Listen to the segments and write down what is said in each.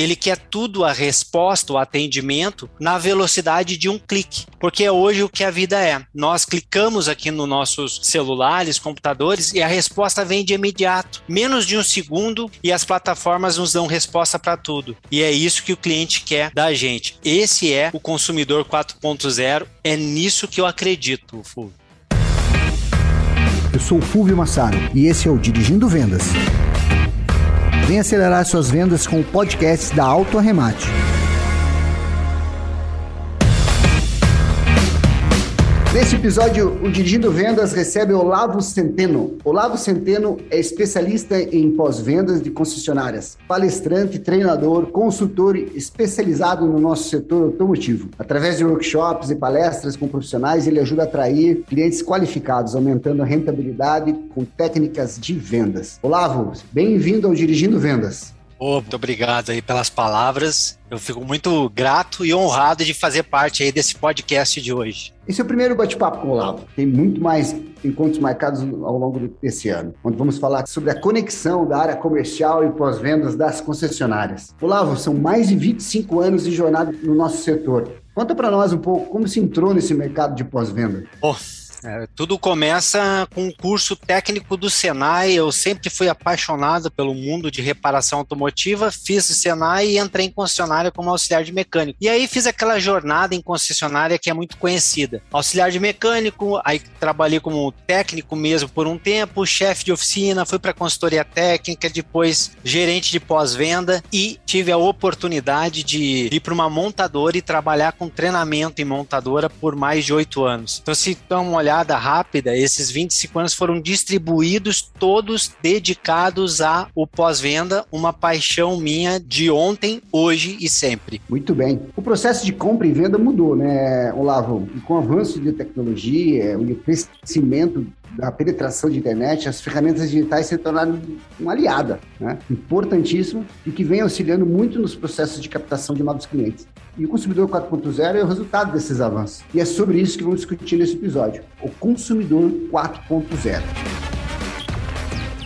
ele quer tudo a resposta, o atendimento, na velocidade de um clique. Porque é hoje o que a vida é. Nós clicamos aqui nos nossos celulares, computadores e a resposta vem de imediato. Menos de um segundo e as plataformas nos dão resposta para tudo. E é isso que o cliente quer da gente. Esse é o consumidor 4.0. É nisso que eu acredito, Fulvio. Eu sou o Fulvio Massaro e esse é o Dirigindo Vendas. Vem acelerar suas vendas com o podcast da Auto Arremate. Nesse episódio, o Dirigindo Vendas recebe Olavo Centeno. Olavo Centeno é especialista em pós-vendas de concessionárias, palestrante, treinador, consultor especializado no nosso setor automotivo. Através de workshops e palestras com profissionais, ele ajuda a atrair clientes qualificados, aumentando a rentabilidade com técnicas de vendas. Olavo, bem-vindo ao Dirigindo Vendas. Oh, muito obrigado aí pelas palavras. Eu fico muito grato e honrado de fazer parte aí desse podcast de hoje. Esse é o primeiro bate-papo com o Olavo. Tem muito mais encontros marcados ao longo desse ano, onde vamos falar sobre a conexão da área comercial e pós-vendas das concessionárias. Olavo, são mais de 25 anos de jornada no nosso setor. Conta para nós um pouco como se entrou nesse mercado de pós-venda. Oh. É, tudo começa com um curso técnico do Senai. Eu sempre fui apaixonado pelo mundo de reparação automotiva, fiz o Senai e entrei em concessionária como auxiliar de mecânico. E aí fiz aquela jornada em concessionária que é muito conhecida. Auxiliar de mecânico, aí trabalhei como técnico mesmo por um tempo, chefe de oficina, fui para consultoria técnica, depois gerente de pós-venda e tive a oportunidade de ir para uma montadora e trabalhar com treinamento em montadora por mais de oito anos. Então, se dá uma olhada rápida, esses 25 anos foram distribuídos todos dedicados a o pós-venda, uma paixão minha de ontem, hoje e sempre. Muito bem. O processo de compra e venda mudou, né, Olavo? E com o avanço de tecnologia, o crescimento da penetração de internet, as ferramentas digitais se tornaram uma aliada, né? importantíssima e que vem auxiliando muito nos processos de captação de novos clientes. E o consumidor 4.0 é o resultado desses avanços. E é sobre isso que vamos discutir nesse episódio: o consumidor 4.0.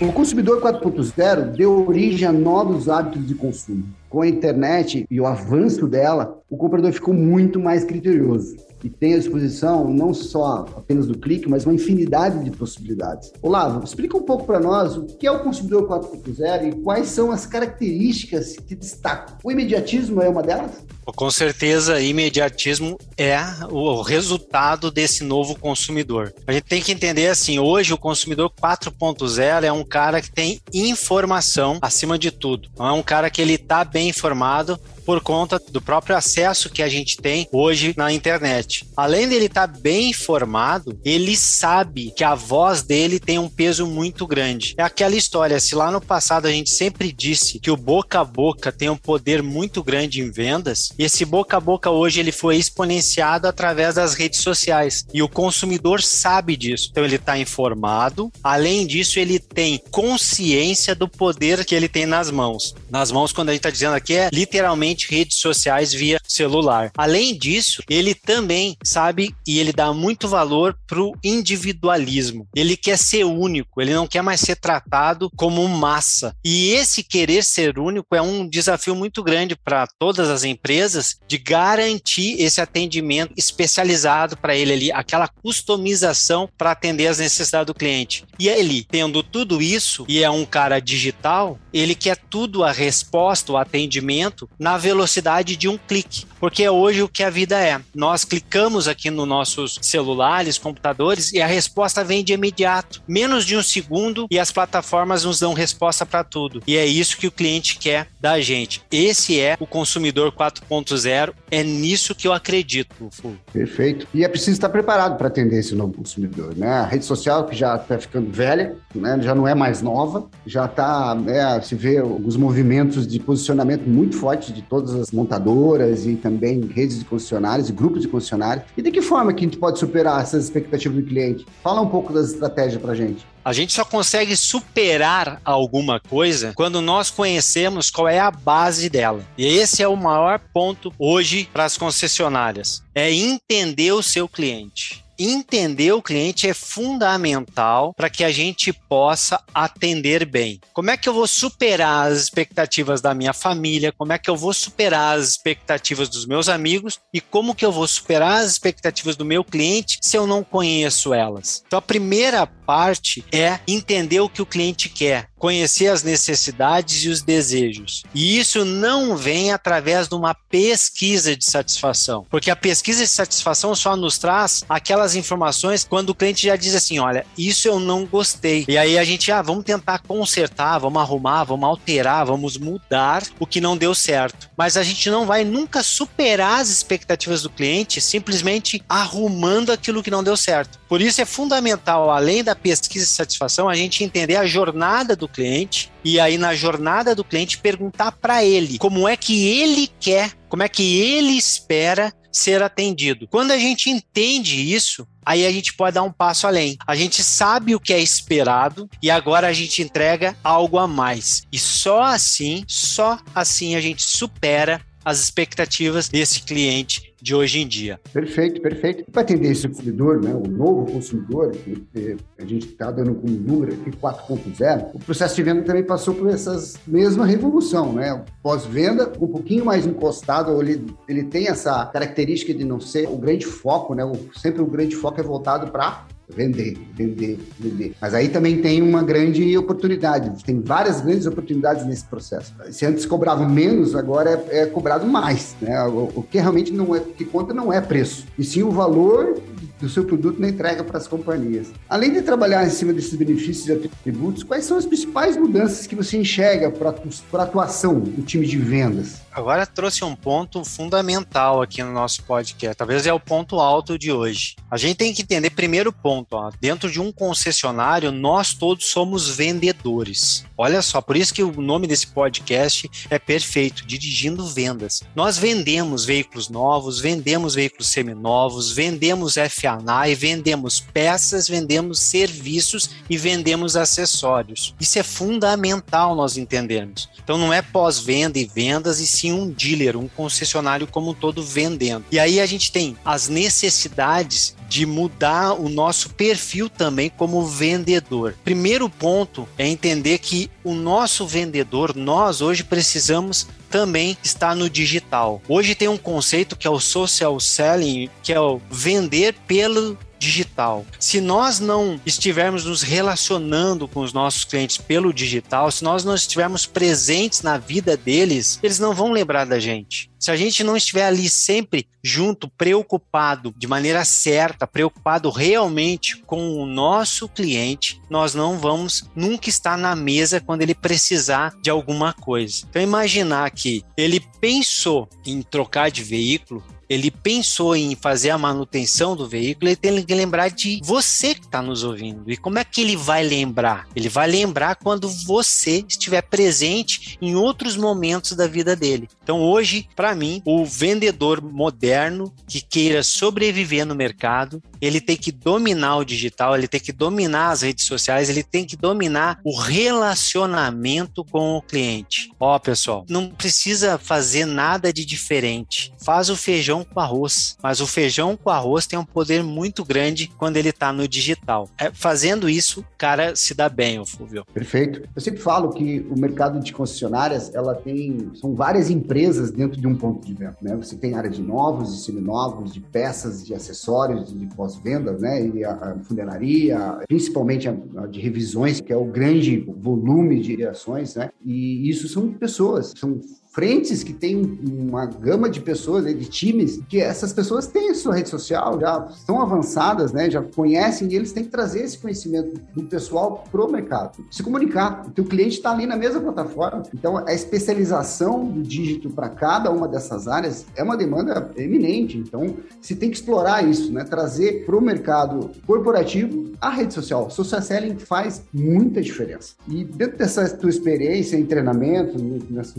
O consumidor 4.0 deu origem a novos hábitos de consumo. Com a internet e o avanço dela, o comprador ficou muito mais criterioso e tem à disposição não só apenas do clique, mas uma infinidade de possibilidades. Olavo, explica um pouco para nós o que é o consumidor 4.0 e quais são as características que destacam. O imediatismo é uma delas? Com certeza, imediatismo é o resultado desse novo consumidor. A gente tem que entender assim, hoje o consumidor 4.0 é um cara que tem informação acima de tudo. É um cara que ele está bem informado, por conta do próprio acesso que a gente tem hoje na internet. Além dele estar tá bem informado, ele sabe que a voz dele tem um peso muito grande. É aquela história, se lá no passado a gente sempre disse que o boca a boca tem um poder muito grande em vendas, esse boca a boca hoje ele foi exponenciado através das redes sociais e o consumidor sabe disso. Então ele está informado. Além disso, ele tem consciência do poder que ele tem nas mãos. Nas mãos, quando a gente está dizendo aqui, é literalmente redes sociais via celular. Além disso, ele também sabe e ele dá muito valor para o individualismo. Ele quer ser único, ele não quer mais ser tratado como massa. E esse querer ser único é um desafio muito grande para todas as empresas de garantir esse atendimento especializado para ele ali, aquela customização para atender as necessidades do cliente. E ele, tendo tudo isso e é um cara digital, ele quer tudo a resposta, o atendimento na velocidade de um clique, porque é hoje o que a vida é. Nós clicamos aqui nos nossos celulares, computadores e a resposta vem de imediato, menos de um segundo e as plataformas nos dão resposta para tudo. E é isso que o cliente quer da gente. Esse é o consumidor 4.0, é nisso que eu acredito. Perfeito. E é preciso estar preparado para atender esse novo consumidor, né? A rede social que já está ficando velha, né? já não é mais nova, já está, né? se vê alguns movimentos de posicionamento muito fortes de todas as montadoras e também redes de concessionários e grupos de concessionários. E de que forma que a gente pode superar essas expectativas do cliente? Fala um pouco das estratégias para gente. A gente só consegue superar alguma coisa quando nós conhecemos qual é a base dela. E esse é o maior ponto hoje para as concessionárias: é entender o seu cliente entender o cliente é fundamental para que a gente possa atender bem. Como é que eu vou superar as expectativas da minha família? Como é que eu vou superar as expectativas dos meus amigos? E como que eu vou superar as expectativas do meu cliente se eu não conheço elas? Então, a primeira parte é entender o que o cliente quer, conhecer as necessidades e os desejos. E isso não vem através de uma pesquisa de satisfação, porque a pesquisa de satisfação só nos traz aquelas informações quando o cliente já diz assim: olha, isso eu não gostei. E aí a gente, ah, vamos tentar consertar, vamos arrumar, vamos alterar, vamos mudar o que não deu certo. Mas a gente não vai nunca superar as expectativas do cliente simplesmente arrumando aquilo que não deu certo. Por isso é fundamental, além da pesquisa de satisfação, a gente entender a jornada do cliente e aí na jornada do cliente perguntar para ele como é que ele quer, como é que ele espera ser atendido. Quando a gente entende isso, aí a gente pode dar um passo além. A gente sabe o que é esperado e agora a gente entrega algo a mais. E só assim, só assim a gente supera as expectativas desse cliente de hoje em dia. Perfeito, perfeito. Para atender esse consumidor, né, o novo consumidor, que a gente está dando como número aqui 4.0, o processo de venda também passou por essa mesma revolução, né? Pós-venda, um pouquinho mais encostado, ele, ele tem essa característica de não ser o grande foco, né? O, sempre o grande foco é voltado para vender, vender, vender. Mas aí também tem uma grande oportunidade, tem várias grandes oportunidades nesse processo. Se antes cobrava menos, agora é, é cobrado mais, né? O, o, que realmente não é, que conta não é preço, e sim o valor do seu produto na entrega para as companhias. Além de trabalhar em cima desses benefícios e atributos, quais são as principais mudanças que você enxerga para a atuação do time de vendas? Agora trouxe um ponto fundamental aqui no nosso podcast. Talvez é o ponto alto de hoje. A gente tem que entender primeiro ponto, ó, dentro de um concessionário, nós todos somos vendedores. Olha só, por isso que o nome desse podcast é perfeito, dirigindo vendas. Nós vendemos veículos novos, vendemos veículos seminovos, vendemos FANAI, vendemos peças, vendemos serviços e vendemos acessórios. Isso é fundamental nós entendermos. Então não é pós-venda e vendas e sim um dealer, um concessionário como um todo vendendo. E aí a gente tem as necessidades de mudar o nosso perfil também como vendedor. Primeiro ponto é entender que o nosso vendedor, nós hoje precisamos também estar no digital. Hoje tem um conceito que é o social selling, que é o vender pelo digital. Se nós não estivermos nos relacionando com os nossos clientes pelo digital, se nós não estivermos presentes na vida deles, eles não vão lembrar da gente. Se a gente não estiver ali sempre junto, preocupado de maneira certa, preocupado realmente com o nosso cliente, nós não vamos nunca estar na mesa quando ele precisar de alguma coisa. Então imaginar que ele pensou em trocar de veículo, ele pensou em fazer a manutenção do veículo, ele tem que lembrar de você que está nos ouvindo. E como é que ele vai lembrar? Ele vai lembrar quando você estiver presente em outros momentos da vida dele. Então, hoje, para mim, o vendedor moderno que queira sobreviver no mercado, ele tem que dominar o digital, ele tem que dominar as redes sociais, ele tem que dominar o relacionamento com o cliente. Ó, pessoal, não precisa fazer nada de diferente. Faz o feijão feijão com arroz. Mas o feijão com arroz tem um poder muito grande quando ele está no digital. É, fazendo isso, cara se dá bem, o Fulvio. Perfeito. Eu sempre falo que o mercado de concessionárias, ela tem, são várias empresas dentro de um ponto de venda, né? Você tem área de novos, de seminovos, de peças, de acessórios, de pós-venda, né? E a, a funeraria, principalmente a, a, de revisões, que é o grande volume de ações, né? E isso são pessoas, são frentes que tem uma gama de pessoas, né, de times, que essas pessoas têm a sua rede social, já estão avançadas, né, já conhecem e eles têm que trazer esse conhecimento do pessoal pro mercado, se comunicar. O teu cliente está ali na mesma plataforma. Então, a especialização do dígito para cada uma dessas áreas é uma demanda eminente. Então, se tem que explorar isso, né, trazer para o mercado corporativo a rede social. O social selling faz muita diferença. E dentro dessa tua experiência em treinamento, nas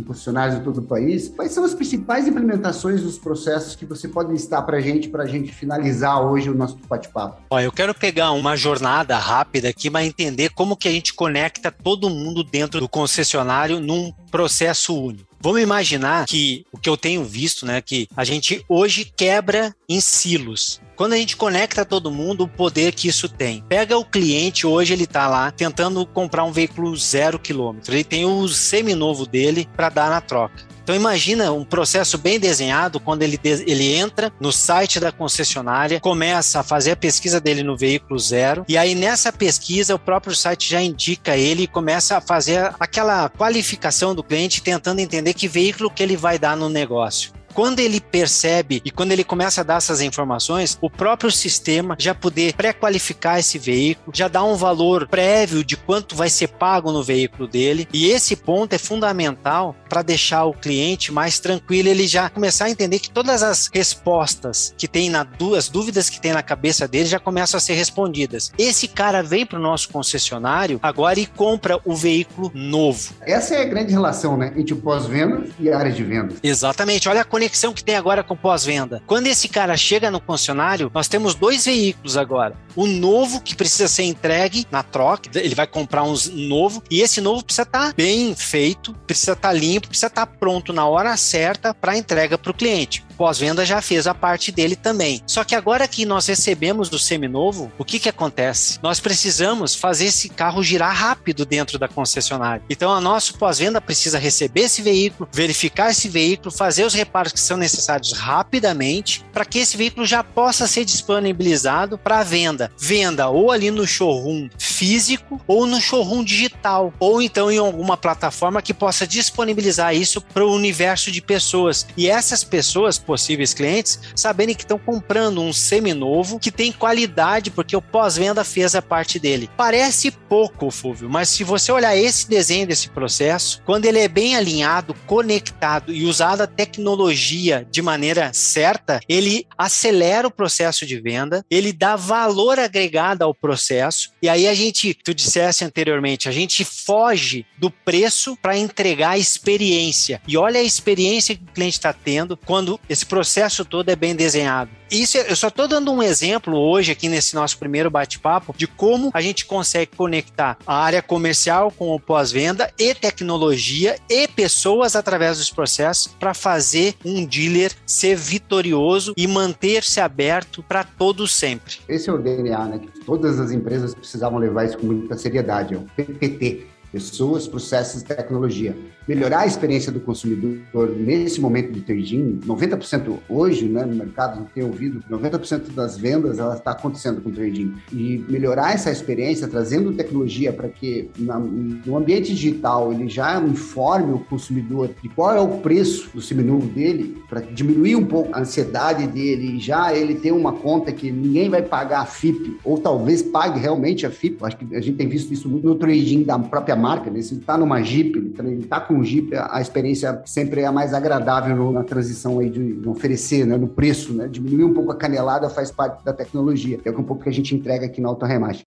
todo o país. Quais são as principais implementações dos processos que você pode listar para a gente, para a gente finalizar hoje o nosso bate-papo? Eu quero pegar uma jornada rápida aqui, mas entender como que a gente conecta todo mundo dentro do concessionário num processo único. Vamos imaginar que o que eu tenho visto, né, que a gente hoje quebra em silos. Quando a gente conecta todo mundo, o poder que isso tem. Pega o cliente, hoje ele está lá tentando comprar um veículo zero quilômetro. Ele tem o seminovo dele para dar na troca. Então imagina um processo bem desenhado quando ele, ele entra no site da concessionária, começa a fazer a pesquisa dele no veículo zero, e aí nessa pesquisa o próprio site já indica ele e começa a fazer aquela qualificação do cliente, tentando entender que veículo que ele vai dar no negócio. Quando ele percebe e quando ele começa a dar essas informações, o próprio sistema já poder pré-qualificar esse veículo, já dá um valor prévio de quanto vai ser pago no veículo dele. E esse ponto é fundamental para deixar o cliente mais tranquilo, ele já começar a entender que todas as respostas que tem na duas dúvidas que tem na cabeça dele já começam a ser respondidas. Esse cara vem para o nosso concessionário agora e compra o veículo novo. Essa é a grande relação, né, entre o pós-venda e a área de venda. Exatamente. Olha a conexão que tem agora com pós-venda. Quando esse cara chega no concessionário, nós temos dois veículos agora. O novo que precisa ser entregue na troca, ele vai comprar um novo e esse novo precisa estar tá bem feito, precisa estar tá limpo, precisa estar tá pronto na hora certa para entrega para o cliente pós-venda já fez a parte dele também. Só que agora que nós recebemos do seminovo, o que que acontece? Nós precisamos fazer esse carro girar rápido dentro da concessionária. Então, a nosso pós-venda precisa receber esse veículo, verificar esse veículo, fazer os reparos que são necessários rapidamente para que esse veículo já possa ser disponibilizado para venda. Venda ou ali no showroom físico ou no showroom digital, ou então em alguma plataforma que possa disponibilizar isso para o universo de pessoas. E essas pessoas, possíveis clientes saberem que estão comprando um seminovo que tem qualidade, porque o pós-venda fez a parte dele. Parece pouco, Fúvio, mas se você olhar esse desenho desse processo, quando ele é bem alinhado, conectado e usado a tecnologia de maneira certa, ele acelera o processo de venda, ele dá valor agregado ao processo, e aí a gente, tu dissesse anteriormente, a gente foge do preço para entregar a experiência. E olha a experiência que o cliente está tendo quando esse esse processo todo é bem desenhado. Isso eu só estou dando um exemplo hoje aqui nesse nosso primeiro bate-papo de como a gente consegue conectar a área comercial com o pós-venda e tecnologia e pessoas através dos processos para fazer um dealer ser vitorioso e manter-se aberto para todos sempre. Esse é o DNA, né? Que todas as empresas precisavam levar isso com muita seriedade, é o PPT pessoas, processos e tecnologia. Melhorar a experiência do consumidor nesse momento de trading, 90% hoje, né, no mercado, tem ouvido, 90% das vendas ela está acontecendo com trading. E melhorar essa experiência, trazendo tecnologia para que na, no ambiente digital ele já informe o consumidor de qual é o preço do seminovo dele, para diminuir um pouco a ansiedade dele e já ele ter uma conta que ninguém vai pagar a FIP, ou talvez pague realmente a FIP. Acho que a gente tem visto isso muito no trading da própria marca, né? Se ele está numa Jeep, ele está com um Jeep, a experiência sempre é a mais agradável na transição aí de oferecer, né? no preço, né? Diminuir um pouco a canelada faz parte da tecnologia, é um pouco que a gente entrega aqui na Auto Remate.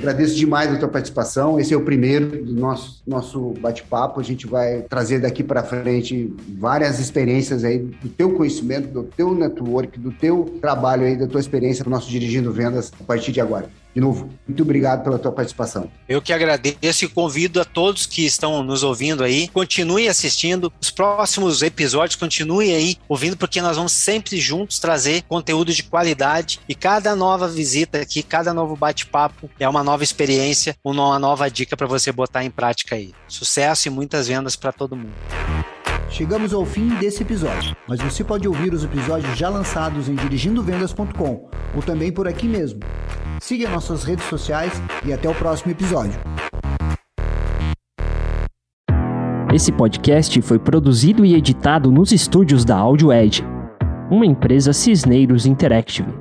Agradeço demais a tua participação. Esse é o primeiro do nosso, nosso bate-papo. A gente vai trazer daqui para frente várias experiências aí do teu conhecimento, do teu network, do teu trabalho aí, da tua experiência para o nosso Dirigindo Vendas a partir de agora. De novo, muito obrigado pela tua participação. Eu que agradeço e convido a todos que estão nos ouvindo aí, continue assistindo os próximos episódios, continue aí ouvindo, porque nós vamos sempre juntos trazer conteúdo de qualidade e cada nova visita aqui, cada novo bate-papo é uma nova experiência, uma nova dica para você botar em prática aí. Sucesso e muitas vendas para todo mundo. Chegamos ao fim desse episódio, mas você pode ouvir os episódios já lançados em dirigindovendas.com ou também por aqui mesmo. Siga nossas redes sociais e até o próximo episódio. Esse podcast foi produzido e editado nos estúdios da Audio Edge, uma empresa Cisneiros Interactive.